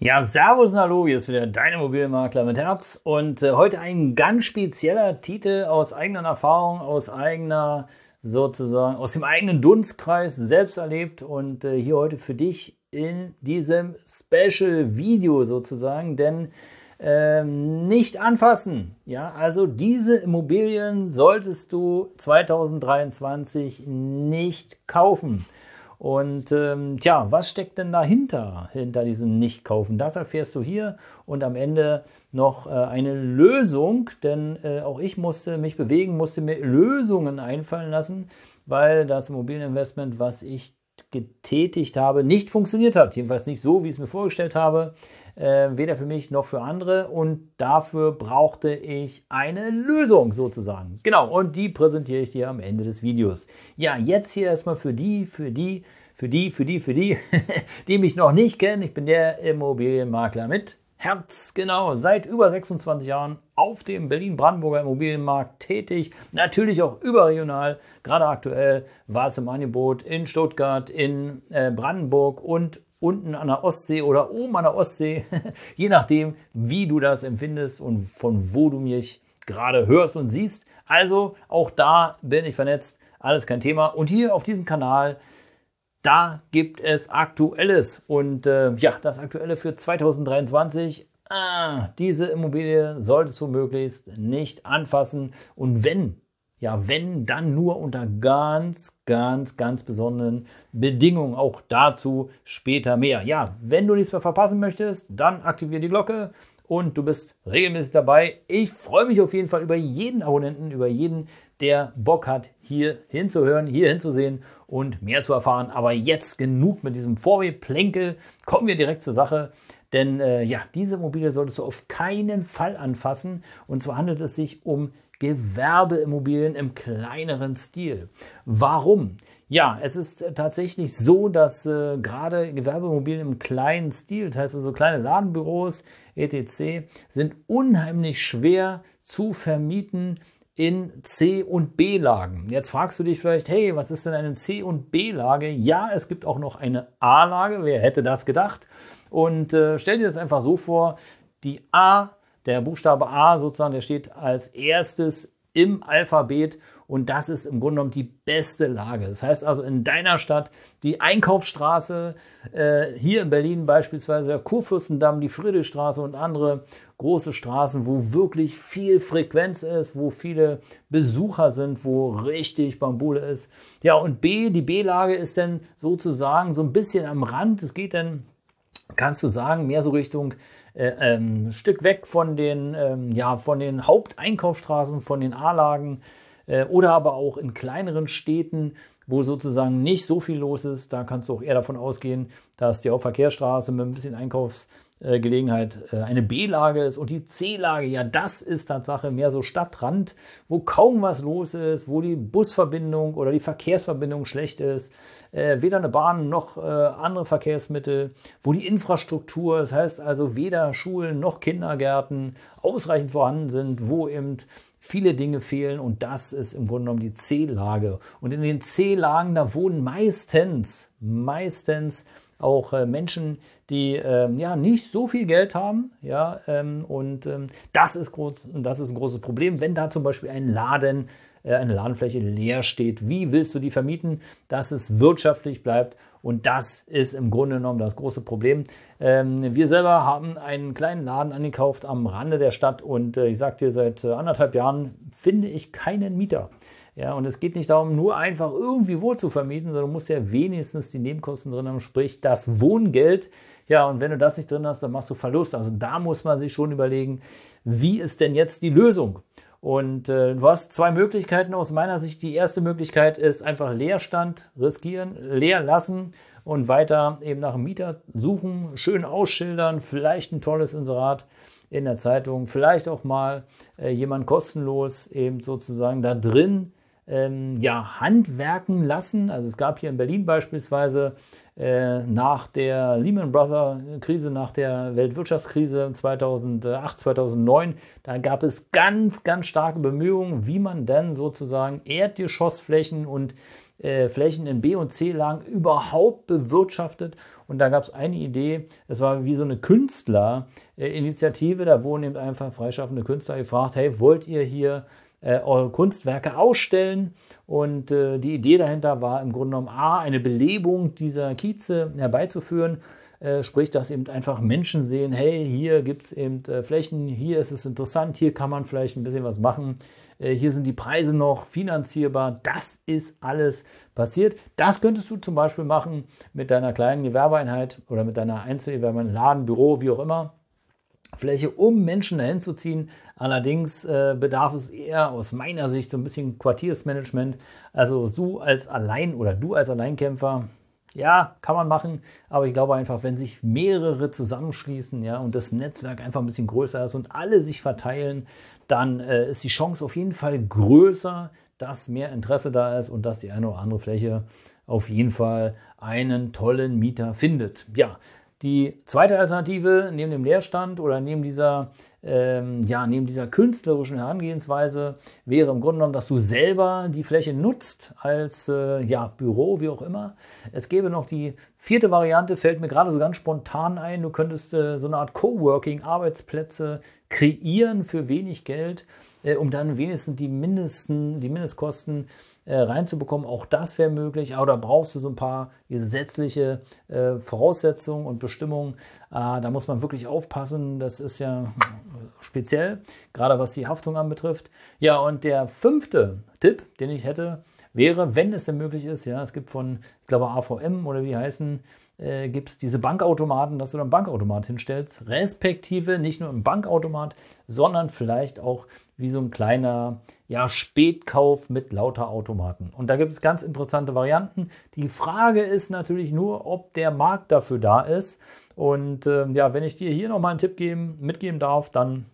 Ja, Servus und Hallo, hier ist wieder dein Immobilienmakler mit Herz und äh, heute ein ganz spezieller Titel aus eigener Erfahrung, aus eigener sozusagen, aus dem eigenen Dunstkreis selbst erlebt und äh, hier heute für dich in diesem Special Video sozusagen, denn ähm, nicht anfassen. Ja, also diese Immobilien solltest du 2023 nicht kaufen. Und ähm, tja, was steckt denn dahinter, hinter diesem Nicht-Kaufen? Das erfährst du hier und am Ende noch äh, eine Lösung, denn äh, auch ich musste mich bewegen, musste mir Lösungen einfallen lassen, weil das Immobilieninvestment, was ich getätigt habe, nicht funktioniert hat. Jedenfalls nicht so, wie ich es mir vorgestellt habe. Äh, weder für mich noch für andere. Und dafür brauchte ich eine Lösung sozusagen. Genau, und die präsentiere ich dir am Ende des Videos. Ja, jetzt hier erstmal für die, für die, für die, für die, für die, die mich noch nicht kennen. Ich bin der Immobilienmakler mit Herz, genau, seit über 26 Jahren auf dem Berlin-Brandenburger Immobilienmarkt tätig. Natürlich auch überregional. Gerade aktuell war es im Angebot in Stuttgart, in äh, Brandenburg und unten an der Ostsee oder oben an der Ostsee. Je nachdem, wie du das empfindest und von wo du mich gerade hörst und siehst. Also auch da bin ich vernetzt. Alles kein Thema. Und hier auf diesem Kanal da gibt es Aktuelles. Und äh, ja, das Aktuelle für 2023. Ah, diese Immobilie solltest du möglichst nicht anfassen. Und wenn, ja, wenn, dann nur unter ganz, ganz, ganz besonderen Bedingungen. Auch dazu später mehr. Ja, wenn du nichts mehr verpassen möchtest, dann aktiviere die Glocke und du bist regelmäßig dabei. Ich freue mich auf jeden Fall über jeden Abonnenten, über jeden, der Bock hat, hier hinzuhören, hier hinzusehen und mehr zu erfahren. Aber jetzt genug mit diesem Vorwärtsplänkel. Kommen wir direkt zur Sache. Denn äh, ja, diese Immobilie solltest du auf keinen Fall anfassen. Und zwar handelt es sich um Gewerbeimmobilien im kleineren Stil. Warum? Ja, es ist tatsächlich so, dass äh, gerade Gewerbeimmobilien im kleinen Stil, das heißt also kleine Ladenbüros, etc., sind unheimlich schwer zu vermieten in C- und B-Lagen. Jetzt fragst du dich vielleicht, hey, was ist denn eine C- und B-Lage? Ja, es gibt auch noch eine A-Lage. Wer hätte das gedacht? Und äh, stell dir das einfach so vor, die A, der Buchstabe A sozusagen, der steht als erstes im Alphabet und das ist im Grunde genommen die beste Lage. Das heißt also in deiner Stadt die Einkaufsstraße, äh, hier in Berlin beispielsweise der Kurfürstendamm, die Friedrichstraße und andere große Straßen, wo wirklich viel Frequenz ist, wo viele Besucher sind, wo richtig Bambule ist. Ja, und B, die B-Lage ist dann sozusagen so ein bisschen am Rand. Es geht dann, kannst du sagen, mehr so Richtung äh, ähm, Stück weg von den, ähm, ja, von den Haupteinkaufsstraßen, von den A-Lagen oder aber auch in kleineren Städten, wo sozusagen nicht so viel los ist. Da kannst du auch eher davon ausgehen, dass die Hauptverkehrsstraße mit ein bisschen Einkaufsgelegenheit äh, eine B-Lage ist und die C-Lage, ja, das ist Tatsache mehr so Stadtrand, wo kaum was los ist, wo die Busverbindung oder die Verkehrsverbindung schlecht ist, äh, weder eine Bahn noch andere Verkehrsmittel, wo die Infrastruktur, das heißt also weder Schulen noch Kindergärten ausreichend vorhanden sind, wo eben viele Dinge fehlen und das ist im Grunde genommen die C-Lage. Und in den C-Lagen, da wohnen meistens, meistens auch äh, Menschen, die ähm, ja nicht so viel Geld haben, ja, ähm, und ähm, das ist groß, das ist ein großes Problem, wenn da zum Beispiel ein Laden, äh, eine Ladenfläche leer steht. Wie willst du die vermieten, dass es wirtschaftlich bleibt und das ist im Grunde genommen das große Problem. Ähm, wir selber haben einen kleinen Laden angekauft am Rande der Stadt und äh, ich sage dir, seit äh, anderthalb Jahren finde ich keinen Mieter. Ja, und es geht nicht darum, nur einfach irgendwie wohl zu vermieten, sondern du musst ja wenigstens die Nebenkosten drin haben, sprich das Wohngeld. Ja, und wenn du das nicht drin hast, dann machst du Verlust. Also da muss man sich schon überlegen, wie ist denn jetzt die Lösung? Und äh, du hast zwei Möglichkeiten aus meiner Sicht. Die erste Möglichkeit ist einfach Leerstand riskieren, leer lassen und weiter eben nach einem Mieter suchen, schön ausschildern, vielleicht ein tolles Inserat in der Zeitung, vielleicht auch mal äh, jemand kostenlos eben sozusagen da drin ähm, ja, handwerken lassen. Also es gab hier in Berlin beispielsweise äh, nach der Lehman Brothers Krise, nach der Weltwirtschaftskrise 2008, 2009, da gab es ganz, ganz starke Bemühungen, wie man denn sozusagen Erdgeschossflächen und äh, Flächen in B- und C-Lagen überhaupt bewirtschaftet. Und da gab es eine Idee, es war wie so eine Künstlerinitiative, da wurden eben einfach freischaffende Künstler gefragt, hey, wollt ihr hier äh, eure Kunstwerke ausstellen. Und äh, die Idee dahinter war im Grunde genommen A, eine Belebung dieser Kieze herbeizuführen. Äh, sprich, dass eben einfach Menschen sehen, hey, hier gibt es eben äh, Flächen, hier ist es interessant, hier kann man vielleicht ein bisschen was machen. Äh, hier sind die Preise noch finanzierbar. Das ist alles passiert. Das könntest du zum Beispiel machen mit deiner kleinen Gewerbeeinheit oder mit deiner Einzelgewerbeeinheit, Laden, Büro, wie auch immer. Fläche, um Menschen dahin zu ziehen. Allerdings äh, bedarf es eher aus meiner Sicht so ein bisschen Quartiersmanagement. Also du als Allein oder du als Alleinkämpfer, ja, kann man machen, aber ich glaube einfach, wenn sich mehrere zusammenschließen, ja, und das Netzwerk einfach ein bisschen größer ist und alle sich verteilen, dann äh, ist die Chance auf jeden Fall größer, dass mehr Interesse da ist und dass die eine oder andere Fläche auf jeden Fall einen tollen Mieter findet. Ja, die zweite Alternative neben dem Leerstand oder neben dieser, ähm, ja, neben dieser künstlerischen Herangehensweise wäre im Grunde genommen, dass du selber die Fläche nutzt als äh, ja, Büro, wie auch immer. Es gäbe noch die vierte Variante, fällt mir gerade so ganz spontan ein. Du könntest äh, so eine Art Coworking-Arbeitsplätze kreieren für wenig Geld, äh, um dann wenigstens die, Mindesten, die Mindestkosten äh, reinzubekommen. Auch das wäre möglich, aber da brauchst du so ein paar gesetzliche äh, Voraussetzungen und Bestimmungen. Äh, da muss man wirklich aufpassen. Das ist ja speziell, gerade was die Haftung anbetrifft. Ja, und der fünfte Tipp, den ich hätte, wäre, wenn es denn möglich ist, ja, es gibt von, ich glaube, AVM oder wie die heißen, äh, gibt es diese Bankautomaten, dass du einen Bankautomat hinstellst, respektive nicht nur im Bankautomat, sondern vielleicht auch wie so ein kleiner ja, Spätkauf mit lauter Automaten. Und da gibt es ganz interessante Varianten. Die Frage ist natürlich nur, ob der Markt dafür da ist. Und äh, ja, wenn ich dir hier nochmal einen Tipp geben, mitgeben darf, dann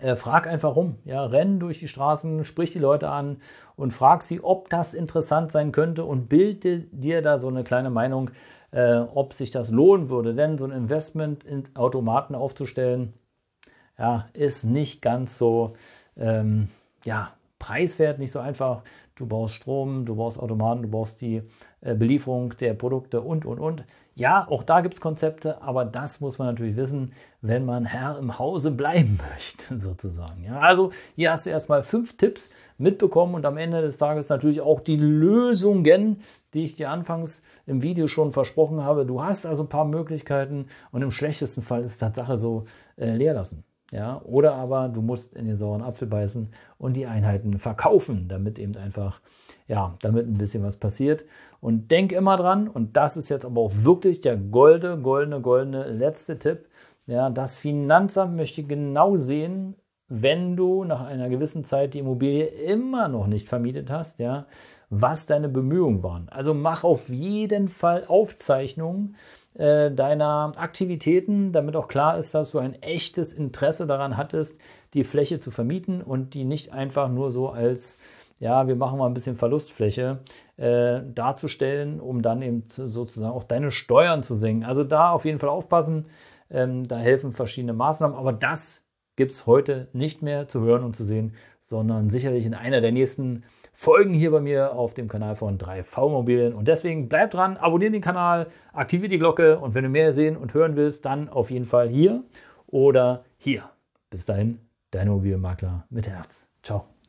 äh, frag einfach rum. Ja, renn durch die Straßen, sprich die Leute an und frag sie, ob das interessant sein könnte und bilde dir da so eine kleine Meinung, äh, ob sich das lohnen würde. Denn so ein Investment in Automaten aufzustellen, ja, ist nicht ganz so ähm, ja, preiswert, nicht so einfach. Du brauchst Strom, du brauchst Automaten, du brauchst die äh, Belieferung der Produkte und, und, und. Ja, auch da gibt es Konzepte, aber das muss man natürlich wissen, wenn man Herr im Hause bleiben möchte, sozusagen. Ja, also hier hast du erstmal fünf Tipps mitbekommen und am Ende des Tages natürlich auch die Lösungen, die ich dir anfangs im Video schon versprochen habe. Du hast also ein paar Möglichkeiten und im schlechtesten Fall ist Tatsache so äh, leer lassen. Ja, oder aber du musst in den sauren Apfel beißen und die Einheiten verkaufen, damit eben einfach, ja, damit ein bisschen was passiert. Und denk immer dran, und das ist jetzt aber auch wirklich der golde, goldene, goldene letzte Tipp. Ja, das Finanzamt möchte genau sehen, wenn du nach einer gewissen Zeit die Immobilie immer noch nicht vermietet hast, ja, was deine Bemühungen waren. Also mach auf jeden Fall Aufzeichnungen äh, deiner Aktivitäten, damit auch klar ist, dass du ein echtes Interesse daran hattest, die Fläche zu vermieten und die nicht einfach nur so als, ja, wir machen mal ein bisschen Verlustfläche äh, darzustellen, um dann eben sozusagen auch deine Steuern zu senken. Also da auf jeden Fall aufpassen. Ähm, da helfen verschiedene Maßnahmen, aber das gibt es heute nicht mehr zu hören und zu sehen, sondern sicherlich in einer der nächsten Folgen hier bei mir auf dem Kanal von 3V Immobilien. Und deswegen bleib dran, abonniere den Kanal, aktiviere die Glocke und wenn du mehr sehen und hören willst, dann auf jeden Fall hier oder hier. Bis dahin, dein Immobilienmakler mit Herz. Ciao.